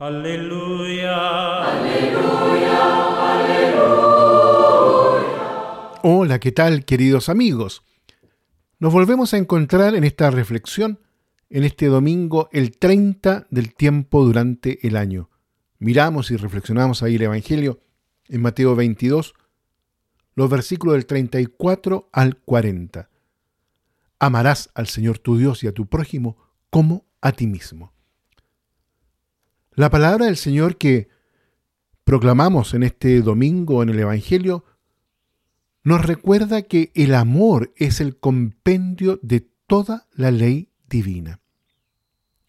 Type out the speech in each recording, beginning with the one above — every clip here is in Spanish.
Aleluya. Aleluya, aleluya. Hola, ¿qué tal queridos amigos? Nos volvemos a encontrar en esta reflexión en este domingo, el 30 del tiempo durante el año. Miramos y reflexionamos ahí el Evangelio en Mateo 22, los versículos del 34 al 40. Amarás al Señor tu Dios y a tu prójimo como a ti mismo. La palabra del Señor que proclamamos en este domingo en el Evangelio nos recuerda que el amor es el compendio de toda la ley divina.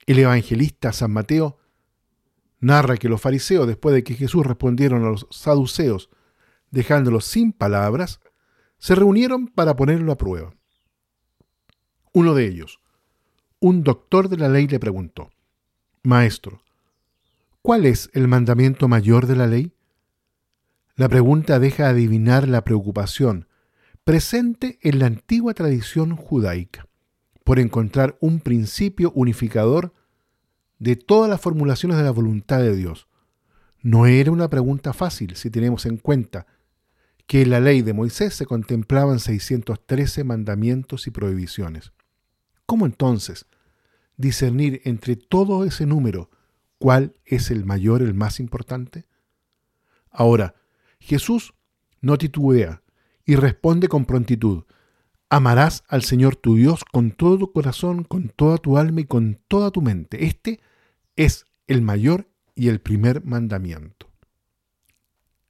El evangelista San Mateo narra que los fariseos, después de que Jesús respondieron a los saduceos, dejándolos sin palabras, se reunieron para ponerlo a prueba. Uno de ellos, un doctor de la ley, le preguntó, Maestro, ¿cuál es el mandamiento mayor de la ley? La pregunta deja adivinar la preocupación presente en la antigua tradición judaica por encontrar un principio unificador de todas las formulaciones de la voluntad de Dios. No era una pregunta fácil si tenemos en cuenta que en la ley de Moisés se contemplaban 613 mandamientos y prohibiciones. ¿Cómo entonces discernir entre todo ese número cuál es el mayor, el más importante? Ahora, Jesús no titubea y responde con prontitud. Amarás al Señor tu Dios con todo tu corazón, con toda tu alma y con toda tu mente. Este es el mayor y el primer mandamiento.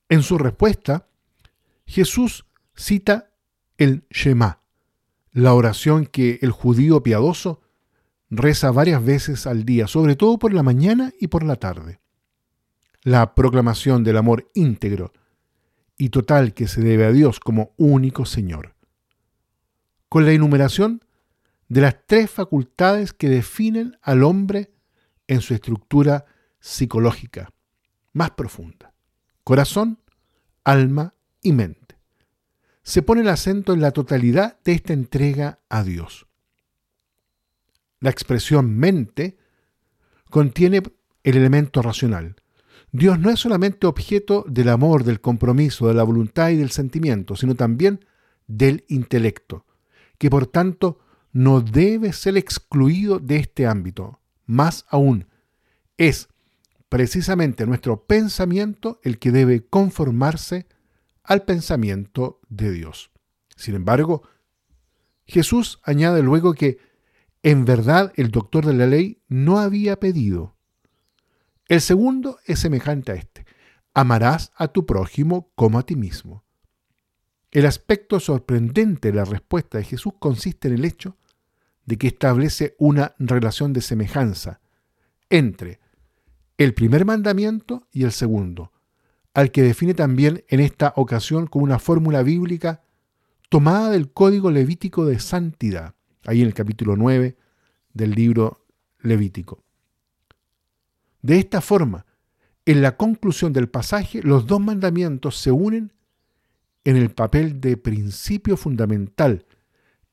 En su respuesta, Jesús cita el Shema, la oración que el judío piadoso reza varias veces al día, sobre todo por la mañana y por la tarde. La proclamación del amor íntegro y total que se debe a Dios como único Señor. Con la enumeración de las tres facultades que definen al hombre en su estructura psicológica más profunda. Corazón, alma y mente. Se pone el acento en la totalidad de esta entrega a Dios. La expresión mente contiene el elemento racional, Dios no es solamente objeto del amor, del compromiso, de la voluntad y del sentimiento, sino también del intelecto, que por tanto no debe ser excluido de este ámbito. Más aún, es precisamente nuestro pensamiento el que debe conformarse al pensamiento de Dios. Sin embargo, Jesús añade luego que en verdad el doctor de la ley no había pedido el segundo es semejante a este. Amarás a tu prójimo como a ti mismo. El aspecto sorprendente de la respuesta de Jesús consiste en el hecho de que establece una relación de semejanza entre el primer mandamiento y el segundo, al que define también en esta ocasión como una fórmula bíblica tomada del código levítico de santidad, ahí en el capítulo 9 del libro Levítico. De esta forma, en la conclusión del pasaje, los dos mandamientos se unen en el papel de principio fundamental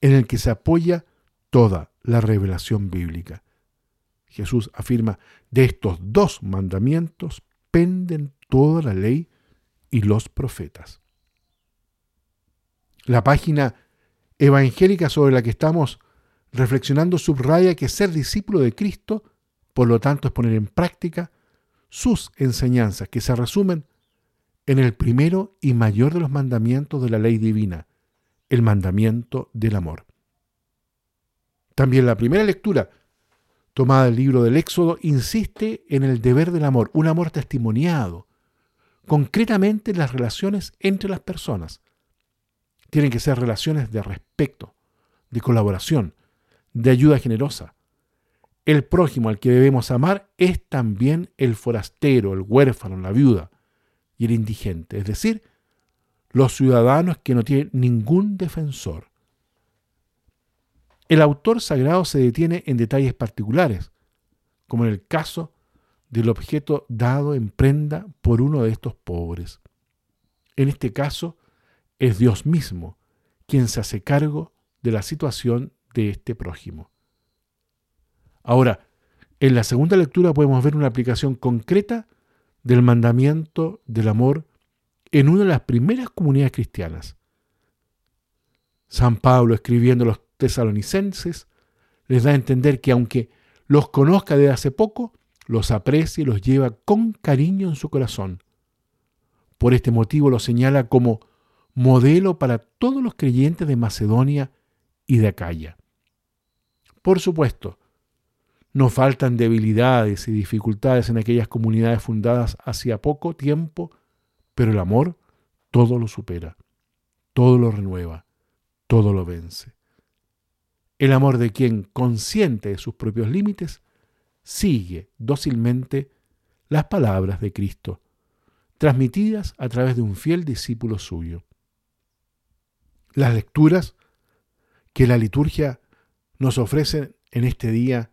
en el que se apoya toda la revelación bíblica. Jesús afirma, de estos dos mandamientos penden toda la ley y los profetas. La página evangélica sobre la que estamos reflexionando subraya que ser discípulo de Cristo por lo tanto, es poner en práctica sus enseñanzas, que se resumen en el primero y mayor de los mandamientos de la ley divina, el mandamiento del amor. También la primera lectura, tomada del libro del Éxodo, insiste en el deber del amor, un amor testimoniado, concretamente en las relaciones entre las personas. Tienen que ser relaciones de respeto, de colaboración, de ayuda generosa, el prójimo al que debemos amar es también el forastero, el huérfano, la viuda y el indigente, es decir, los ciudadanos que no tienen ningún defensor. El autor sagrado se detiene en detalles particulares, como en el caso del objeto dado en prenda por uno de estos pobres. En este caso, es Dios mismo quien se hace cargo de la situación de este prójimo. Ahora, En la segunda lectura podemos ver una aplicación concreta del mandamiento del amor en una de las primeras comunidades cristianas. San Pablo, escribiendo a los tesalonicenses, les da a entender que aunque los conozca desde hace poco, los aprecia y los lleva con cariño en su corazón. Por este motivo los señala como modelo para todos los creyentes de Macedonia y de Acaya. Por supuesto, no faltan debilidades y dificultades en aquellas comunidades fundadas hacía poco tiempo, pero el amor todo lo supera, todo lo renueva, todo lo vence. El amor de quien, consciente de sus propios límites, sigue dócilmente las palabras de Cristo, transmitidas a través de un fiel discípulo suyo. Las lecturas que la liturgia nos ofrece en este día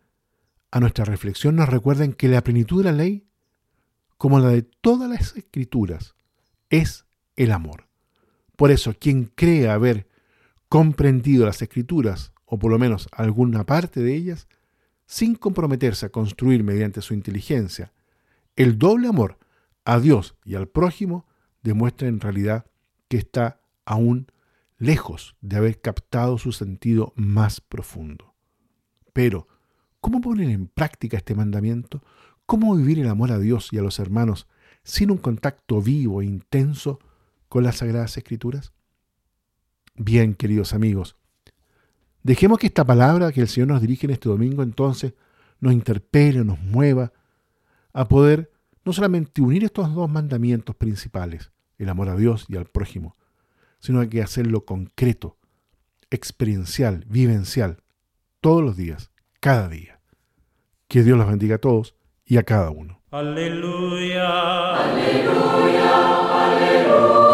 a nuestra reflexión nos recuerdan que la plenitud de la ley, como la de todas las escrituras, es el amor. Por eso, quien cree haber comprendido las escrituras, o por lo menos alguna parte de ellas, sin comprometerse a construir mediante su inteligencia el doble amor a Dios y al prójimo, demuestra en realidad que está aún lejos de haber captado su sentido más profundo. Pero, ¿Cómo poner en práctica este mandamiento? ¿Cómo vivir el amor a Dios y a los hermanos sin un contacto vivo e intenso con las Sagradas Escrituras? Bien, queridos amigos, dejemos que esta palabra que el Señor nos dirige en este domingo entonces nos interpele, nos mueva a poder no solamente unir estos dos mandamientos principales, el amor a Dios y al prójimo, sino hay que hacerlo concreto, experiencial, vivencial, todos los días, cada día. Que Dios los bendiga a todos y a cada uno. Aleluya, aleluya, aleluya.